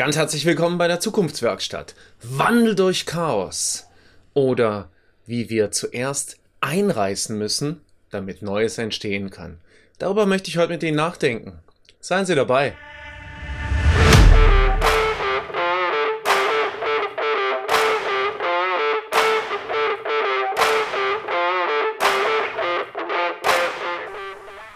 Ganz herzlich willkommen bei der Zukunftswerkstatt. Wandel durch Chaos. Oder wie wir zuerst einreißen müssen, damit Neues entstehen kann. Darüber möchte ich heute mit Ihnen nachdenken. Seien Sie dabei.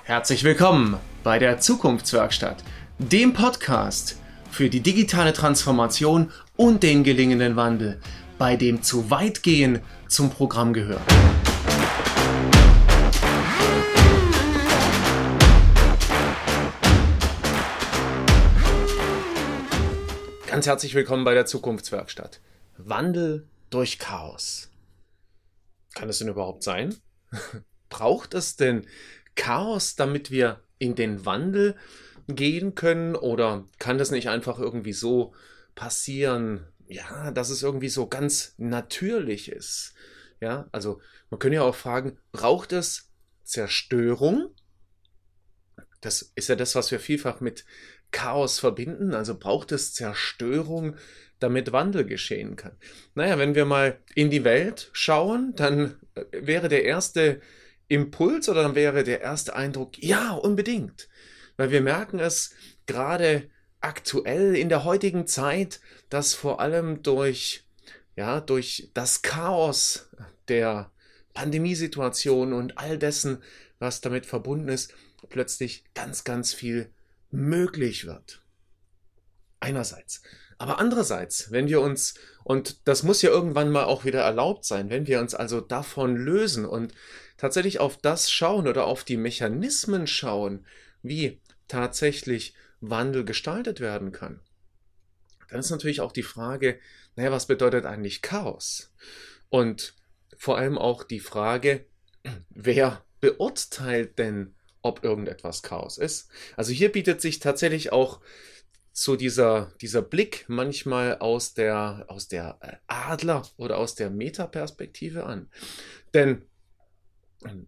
Herzlich willkommen bei der Zukunftswerkstatt, dem Podcast, für die digitale Transformation und den gelingenden Wandel, bei dem zu weit gehen zum Programm gehört. Ganz herzlich willkommen bei der Zukunftswerkstatt. Wandel durch Chaos. Kann es denn überhaupt sein? Braucht es denn Chaos, damit wir in den Wandel gehen können? Oder kann das nicht einfach irgendwie so passieren, ja, dass es irgendwie so ganz natürlich ist? Ja, also man könnte ja auch fragen, braucht es Zerstörung? Das ist ja das, was wir vielfach mit Chaos verbinden. Also braucht es Zerstörung, damit Wandel geschehen kann. Naja, wenn wir mal in die Welt schauen, dann äh, wäre der erste Impuls oder dann wäre der erste Eindruck, ja, unbedingt weil wir merken es gerade aktuell in der heutigen Zeit, dass vor allem durch, ja, durch das Chaos der Pandemiesituation und all dessen, was damit verbunden ist, plötzlich ganz, ganz viel möglich wird. Einerseits. Aber andererseits, wenn wir uns, und das muss ja irgendwann mal auch wieder erlaubt sein, wenn wir uns also davon lösen und tatsächlich auf das schauen oder auf die Mechanismen schauen, wie tatsächlich Wandel gestaltet werden kann, dann ist natürlich auch die Frage, naja, was bedeutet eigentlich Chaos? Und vor allem auch die Frage, wer beurteilt denn, ob irgendetwas Chaos ist? Also hier bietet sich tatsächlich auch so dieser, dieser Blick manchmal aus der, aus der äh, Adler- oder aus der Metaperspektive an. Denn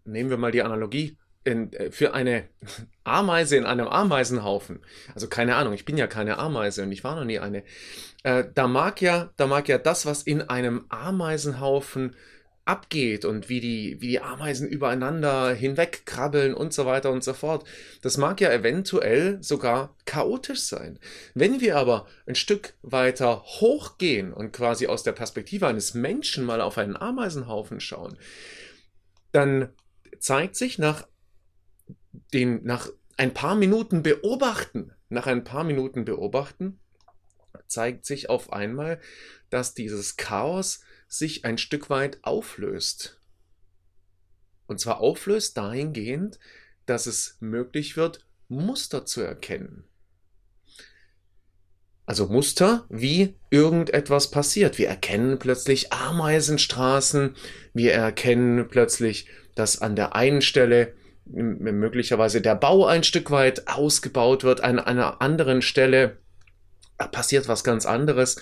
nehmen wir mal die Analogie in, äh, für eine Ameise in einem Ameisenhaufen, also keine Ahnung, ich bin ja keine Ameise und ich war noch nie eine, äh, da mag ja, da mag ja das, was in einem Ameisenhaufen abgeht und wie die, wie die Ameisen übereinander hinwegkrabbeln und so weiter und so fort. Das mag ja eventuell sogar chaotisch sein. Wenn wir aber ein Stück weiter hochgehen und quasi aus der Perspektive eines Menschen mal auf einen Ameisenhaufen schauen, dann zeigt sich nach den nach ein paar Minuten beobachten, nach ein paar Minuten beobachten, zeigt sich auf einmal, dass dieses Chaos sich ein Stück weit auflöst. Und zwar auflöst dahingehend, dass es möglich wird, Muster zu erkennen. Also Muster, wie irgendetwas passiert. Wir erkennen plötzlich Ameisenstraßen, wir erkennen plötzlich, dass an der einen Stelle möglicherweise der Bau ein Stück weit ausgebaut wird, an einer anderen Stelle passiert was ganz anderes.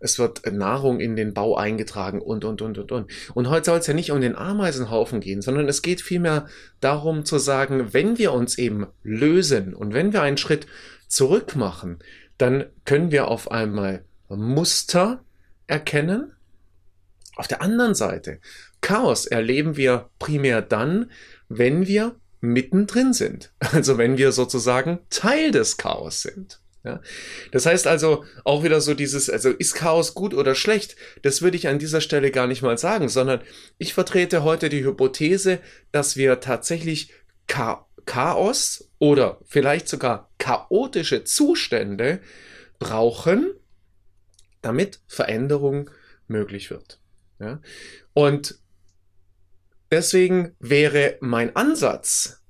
Es wird Nahrung in den Bau eingetragen und, und, und, und, und. Und heute soll es ja nicht um den Ameisenhaufen gehen, sondern es geht vielmehr darum zu sagen, wenn wir uns eben lösen und wenn wir einen Schritt zurück machen, dann können wir auf einmal Muster erkennen. Auf der anderen Seite, Chaos erleben wir primär dann, wenn wir mittendrin sind. Also wenn wir sozusagen Teil des Chaos sind. Ja? Das heißt also auch wieder so dieses, also ist Chaos gut oder schlecht? Das würde ich an dieser Stelle gar nicht mal sagen, sondern ich vertrete heute die Hypothese, dass wir tatsächlich Chaos oder vielleicht sogar chaotische Zustände brauchen, damit Veränderung möglich wird. Ja? Und Deswegen wäre mein Ansatz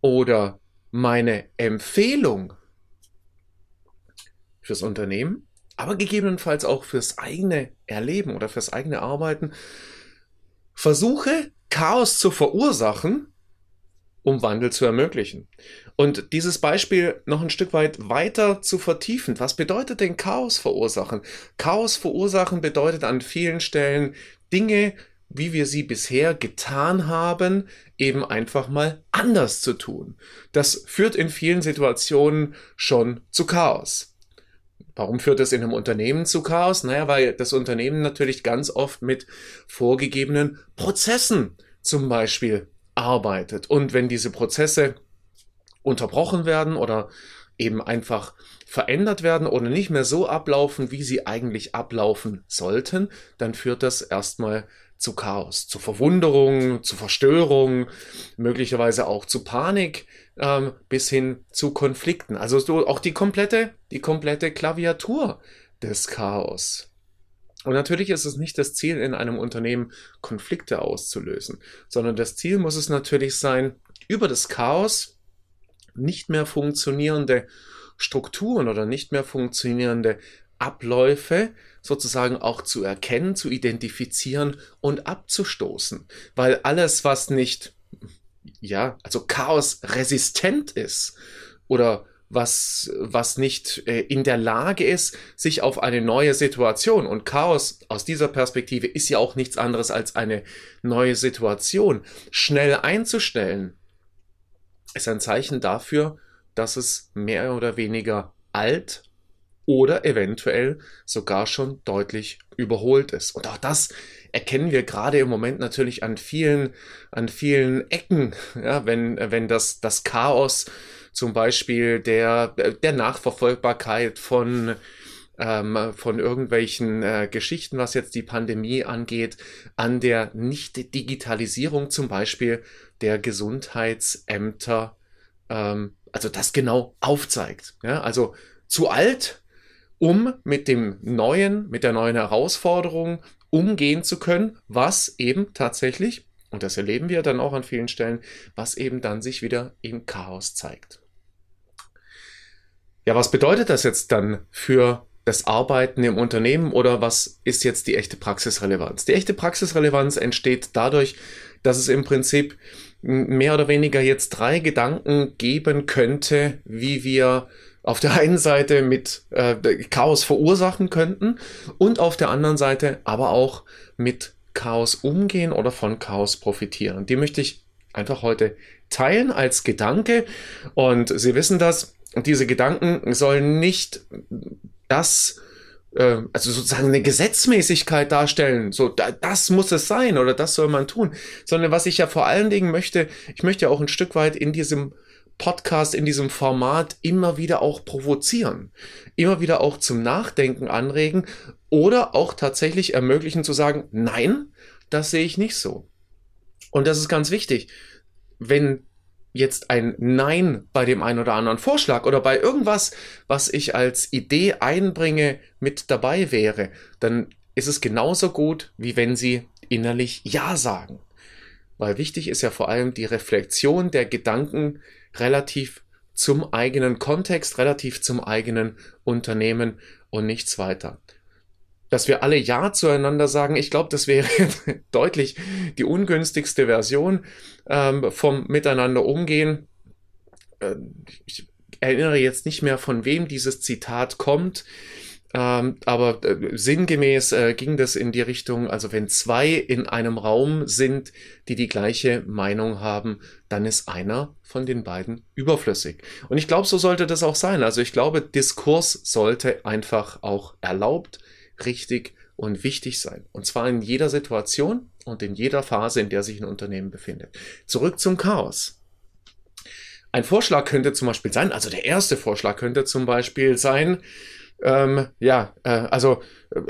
oder meine Empfehlung fürs Unternehmen, aber gegebenenfalls auch fürs eigene Erleben oder fürs eigene Arbeiten, versuche Chaos zu verursachen, um Wandel zu ermöglichen. Und dieses Beispiel noch ein Stück weit weiter zu vertiefen. Was bedeutet denn Chaos verursachen? Chaos verursachen bedeutet an vielen Stellen Dinge wie wir sie bisher getan haben, eben einfach mal anders zu tun. Das führt in vielen Situationen schon zu Chaos. Warum führt das in einem Unternehmen zu Chaos? Naja, weil das Unternehmen natürlich ganz oft mit vorgegebenen Prozessen zum Beispiel arbeitet. Und wenn diese Prozesse unterbrochen werden oder eben einfach verändert werden oder nicht mehr so ablaufen, wie sie eigentlich ablaufen sollten, dann führt das erstmal zu Chaos, zu Verwunderung, zu Verstörung, möglicherweise auch zu Panik ähm, bis hin zu Konflikten. Also so auch die komplette, die komplette Klaviatur des Chaos. Und natürlich ist es nicht das Ziel, in einem Unternehmen Konflikte auszulösen, sondern das Ziel muss es natürlich sein, über das Chaos nicht mehr funktionierende Strukturen oder nicht mehr funktionierende Abläufe sozusagen auch zu erkennen, zu identifizieren und abzustoßen. Weil alles, was nicht, ja, also chaosresistent ist oder was, was nicht äh, in der Lage ist, sich auf eine neue Situation und Chaos aus dieser Perspektive ist ja auch nichts anderes als eine neue Situation schnell einzustellen, ist ein Zeichen dafür, dass es mehr oder weniger alt oder eventuell sogar schon deutlich überholt ist. Und auch das erkennen wir gerade im Moment natürlich an vielen, an vielen Ecken, ja, wenn, wenn das, das Chaos zum Beispiel der, der Nachverfolgbarkeit von, ähm, von irgendwelchen äh, Geschichten, was jetzt die Pandemie angeht, an der Nicht-Digitalisierung zum Beispiel der Gesundheitsämter, ähm, also das genau aufzeigt. Ja? Also zu alt, um mit dem neuen, mit der neuen Herausforderung umgehen zu können, was eben tatsächlich, und das erleben wir dann auch an vielen Stellen, was eben dann sich wieder im Chaos zeigt. Ja, was bedeutet das jetzt dann für das Arbeiten im Unternehmen oder was ist jetzt die echte Praxisrelevanz? Die echte Praxisrelevanz entsteht dadurch, dass es im Prinzip mehr oder weniger jetzt drei Gedanken geben könnte, wie wir auf der einen Seite mit äh, Chaos verursachen könnten und auf der anderen Seite aber auch mit Chaos umgehen oder von Chaos profitieren. Die möchte ich einfach heute teilen als Gedanke und Sie wissen das, diese Gedanken sollen nicht das ähm, also sozusagen eine Gesetzmäßigkeit darstellen, so da, das muss es sein oder das soll man tun, sondern was ich ja vor allen Dingen möchte, ich möchte ja auch ein Stück weit in diesem Podcast, in diesem Format immer wieder auch provozieren, immer wieder auch zum Nachdenken anregen oder auch tatsächlich ermöglichen zu sagen, nein, das sehe ich nicht so. Und das ist ganz wichtig. Wenn jetzt ein Nein bei dem einen oder anderen Vorschlag oder bei irgendwas, was ich als Idee einbringe, mit dabei wäre, dann ist es genauso gut, wie wenn Sie innerlich Ja sagen. Weil wichtig ist ja vor allem die Reflexion der Gedanken relativ zum eigenen Kontext, relativ zum eigenen Unternehmen und nichts weiter dass wir alle Ja zueinander sagen, ich glaube, das wäre deutlich die ungünstigste Version ähm, vom Miteinander umgehen. Äh, ich erinnere jetzt nicht mehr, von wem dieses Zitat kommt. Ähm, aber äh, sinngemäß äh, ging das in die Richtung, also wenn zwei in einem Raum sind, die die gleiche Meinung haben, dann ist einer von den beiden überflüssig. Und ich glaube, so sollte das auch sein. Also ich glaube, Diskurs sollte einfach auch erlaubt richtig und wichtig sein. Und zwar in jeder Situation und in jeder Phase, in der sich ein Unternehmen befindet. Zurück zum Chaos. Ein Vorschlag könnte zum Beispiel sein, also der erste Vorschlag könnte zum Beispiel sein, ähm, ja, äh, also äh,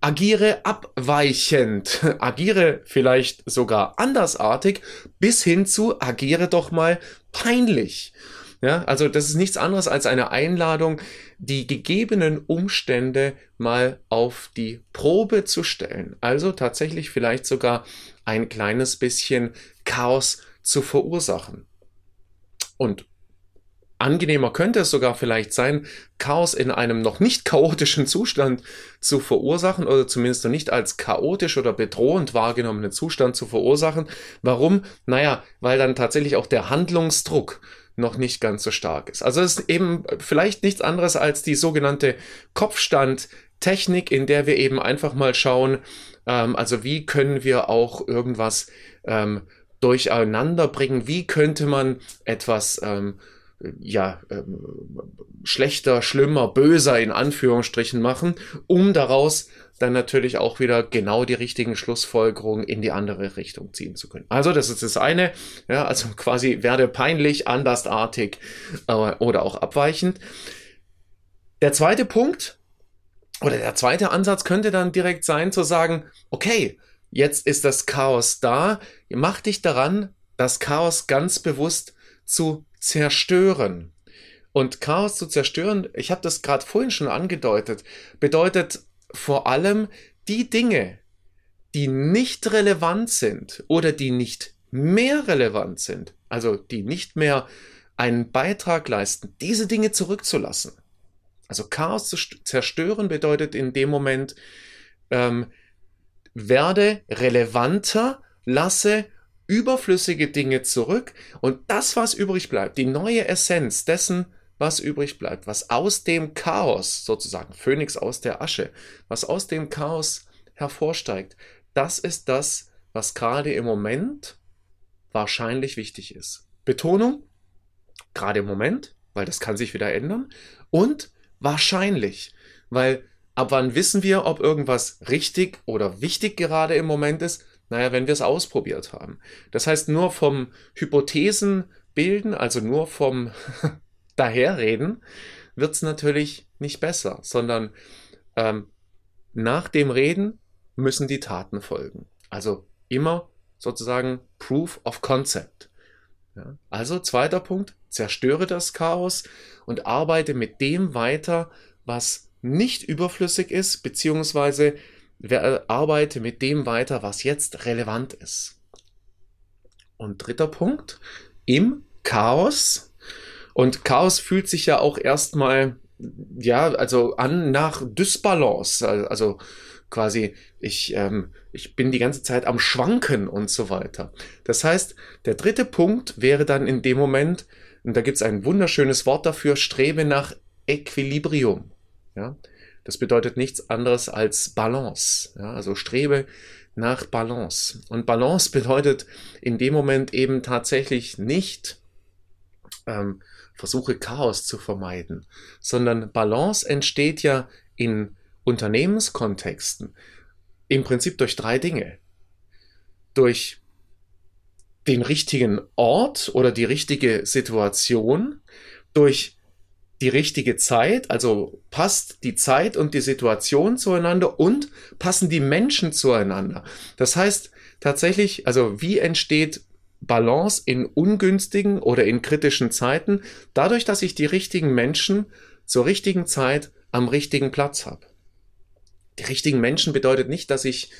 agiere abweichend, agiere vielleicht sogar andersartig, bis hin zu agiere doch mal peinlich. Ja, also das ist nichts anderes als eine Einladung, die gegebenen Umstände mal auf die Probe zu stellen. Also tatsächlich vielleicht sogar ein kleines bisschen Chaos zu verursachen. Und angenehmer könnte es sogar vielleicht sein, Chaos in einem noch nicht chaotischen Zustand zu verursachen oder zumindest noch nicht als chaotisch oder bedrohend wahrgenommenen Zustand zu verursachen. Warum? Naja, weil dann tatsächlich auch der Handlungsdruck noch nicht ganz so stark ist. Also es ist eben vielleicht nichts anderes als die sogenannte Kopfstandtechnik, in der wir eben einfach mal schauen, ähm, also wie können wir auch irgendwas ähm, durcheinander bringen, wie könnte man etwas ähm, ja, ähm, schlechter, schlimmer, böser in Anführungsstrichen machen, um daraus dann natürlich auch wieder genau die richtigen Schlussfolgerungen in die andere Richtung ziehen zu können. Also das ist das eine, ja, also quasi werde peinlich, andersartig äh, oder auch abweichend. Der zweite Punkt oder der zweite Ansatz könnte dann direkt sein zu sagen, okay, jetzt ist das Chaos da, mach dich daran, das Chaos ganz bewusst zu zerstören. Und Chaos zu zerstören, ich habe das gerade vorhin schon angedeutet, bedeutet vor allem die Dinge, die nicht relevant sind oder die nicht mehr relevant sind, also die nicht mehr einen Beitrag leisten, diese Dinge zurückzulassen. Also Chaos zu zerstören bedeutet in dem Moment, ähm, werde relevanter, lasse überflüssige Dinge zurück und das, was übrig bleibt, die neue Essenz dessen, was übrig bleibt, was aus dem Chaos, sozusagen Phönix aus der Asche, was aus dem Chaos hervorsteigt, das ist das, was gerade im Moment wahrscheinlich wichtig ist. Betonung, gerade im Moment, weil das kann sich wieder ändern, und wahrscheinlich, weil ab wann wissen wir, ob irgendwas richtig oder wichtig gerade im Moment ist? Naja, wenn wir es ausprobiert haben. Das heißt, nur vom Hypothesen bilden, also nur vom Daherreden, wird es natürlich nicht besser, sondern ähm, nach dem Reden müssen die Taten folgen. Also immer sozusagen Proof of Concept. Ja, also zweiter Punkt, zerstöre das Chaos und arbeite mit dem weiter, was nicht überflüssig ist, beziehungsweise arbeite mit dem weiter, was jetzt relevant ist. Und dritter Punkt, im Chaos. Und Chaos fühlt sich ja auch erstmal, ja, also an nach Dysbalance. Also quasi, ich, ähm, ich bin die ganze Zeit am Schwanken und so weiter. Das heißt, der dritte Punkt wäre dann in dem Moment, und da gibt es ein wunderschönes Wort dafür, strebe nach Equilibrium. Ja? Das bedeutet nichts anderes als Balance. Ja, also strebe nach Balance. Und Balance bedeutet in dem Moment eben tatsächlich nicht ähm, versuche Chaos zu vermeiden, sondern Balance entsteht ja in Unternehmenskontexten im Prinzip durch drei Dinge. Durch den richtigen Ort oder die richtige Situation, durch die richtige Zeit, also passt die Zeit und die Situation zueinander und passen die Menschen zueinander. Das heißt tatsächlich, also wie entsteht Balance in ungünstigen oder in kritischen Zeiten? Dadurch, dass ich die richtigen Menschen zur richtigen Zeit am richtigen Platz habe die richtigen Menschen bedeutet nicht, dass ich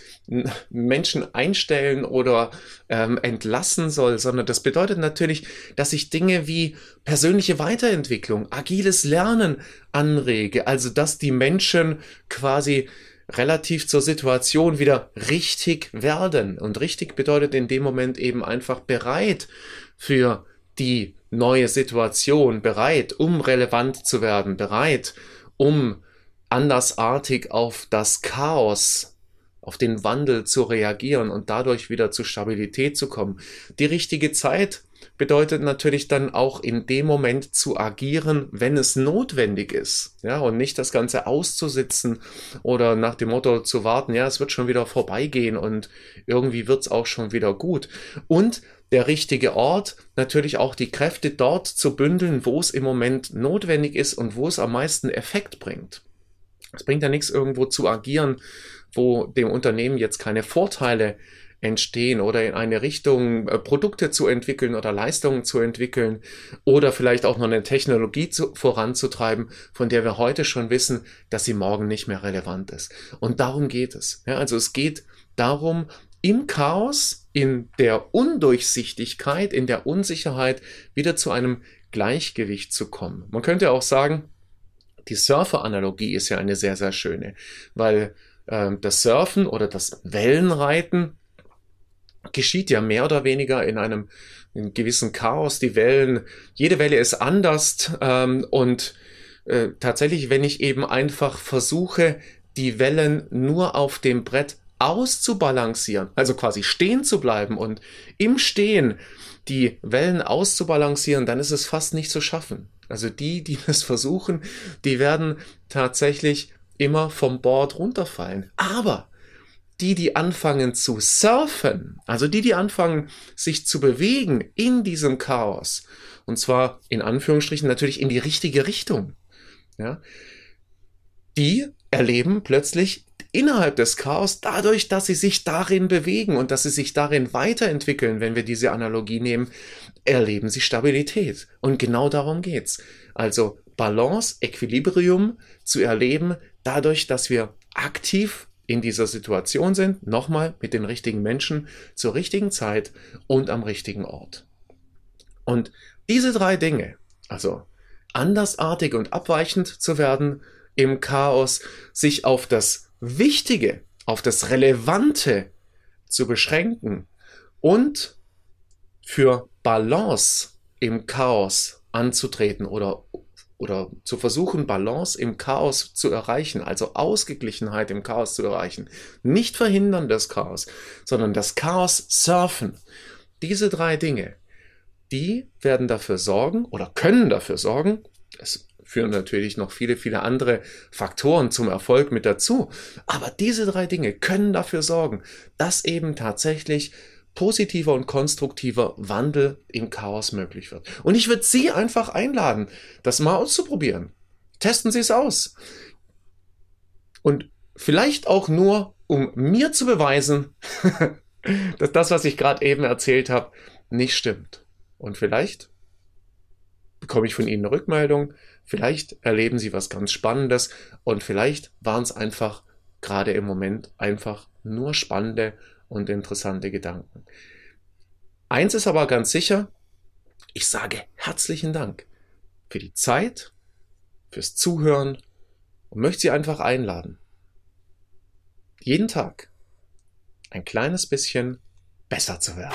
Menschen einstellen oder ähm, entlassen soll, sondern das bedeutet natürlich, dass ich Dinge wie persönliche Weiterentwicklung, agiles Lernen anrege, also dass die Menschen quasi relativ zur Situation wieder richtig werden. Und richtig bedeutet in dem Moment eben einfach bereit für die neue Situation, bereit, um relevant zu werden, bereit, um andersartig auf das Chaos, auf den Wandel zu reagieren und dadurch wieder zu Stabilität zu kommen. Die richtige Zeit bedeutet natürlich dann auch in dem Moment zu agieren, wenn es notwendig ist. Ja, und nicht das Ganze auszusitzen oder nach dem Motto zu warten, ja, es wird schon wieder vorbeigehen und irgendwie wird es auch schon wieder gut. Und der richtige Ort, natürlich auch die Kräfte dort zu bündeln, wo es im Moment notwendig ist und wo es am meisten Effekt bringt. Es bringt ja nichts, irgendwo zu agieren, wo dem Unternehmen jetzt keine Vorteile entstehen oder in eine Richtung äh, Produkte zu entwickeln oder Leistungen zu entwickeln oder vielleicht auch noch eine Technologie zu, voranzutreiben, von der wir heute schon wissen, dass sie morgen nicht mehr relevant ist. Und darum geht es. Ja, also es geht darum, im Chaos, in der Undurchsichtigkeit, in der Unsicherheit wieder zu einem Gleichgewicht zu kommen. Man könnte auch sagen, die Surfer-Analogie ist ja eine sehr, sehr schöne, weil äh, das Surfen oder das Wellenreiten geschieht ja mehr oder weniger in einem, in gewissen Chaos. Die Wellen, jede Welle ist anders ähm, und äh, tatsächlich, wenn ich eben einfach versuche, die Wellen nur auf dem Brett auszubalancieren, also quasi stehen zu bleiben und im Stehen die Wellen auszubalancieren, dann ist es fast nicht zu schaffen. Also die, die das versuchen, die werden tatsächlich immer vom Board runterfallen. Aber die, die anfangen zu surfen, also die, die anfangen, sich zu bewegen in diesem Chaos, und zwar in Anführungsstrichen natürlich in die richtige Richtung, ja, die erleben plötzlich innerhalb des Chaos dadurch, dass sie sich darin bewegen und dass sie sich darin weiterentwickeln, wenn wir diese Analogie nehmen, erleben sie Stabilität. Und genau darum geht's. Also Balance, Equilibrium zu erleben, dadurch, dass wir aktiv in dieser Situation sind, nochmal mit den richtigen Menschen zur richtigen Zeit und am richtigen Ort. Und diese drei Dinge, also andersartig und abweichend zu werden im Chaos, sich auf das Wichtige, auf das Relevante zu beschränken und für Balance im Chaos anzutreten oder oder zu versuchen, Balance im Chaos zu erreichen, also Ausgeglichenheit im Chaos zu erreichen. Nicht verhindern das Chaos, sondern das Chaos surfen. Diese drei Dinge, die werden dafür sorgen oder können dafür sorgen, es führen natürlich noch viele, viele andere Faktoren zum Erfolg mit dazu, aber diese drei Dinge können dafür sorgen, dass eben tatsächlich positiver und konstruktiver Wandel im Chaos möglich wird. Und ich würde Sie einfach einladen, das mal auszuprobieren. Testen Sie es aus. Und vielleicht auch nur, um mir zu beweisen, dass das, was ich gerade eben erzählt habe, nicht stimmt. Und vielleicht bekomme ich von Ihnen eine Rückmeldung, vielleicht erleben Sie was ganz Spannendes und vielleicht waren es einfach gerade im Moment einfach nur spannende und interessante Gedanken. Eins ist aber ganz sicher, ich sage herzlichen Dank für die Zeit, fürs Zuhören und möchte Sie einfach einladen, jeden Tag ein kleines bisschen besser zu werden.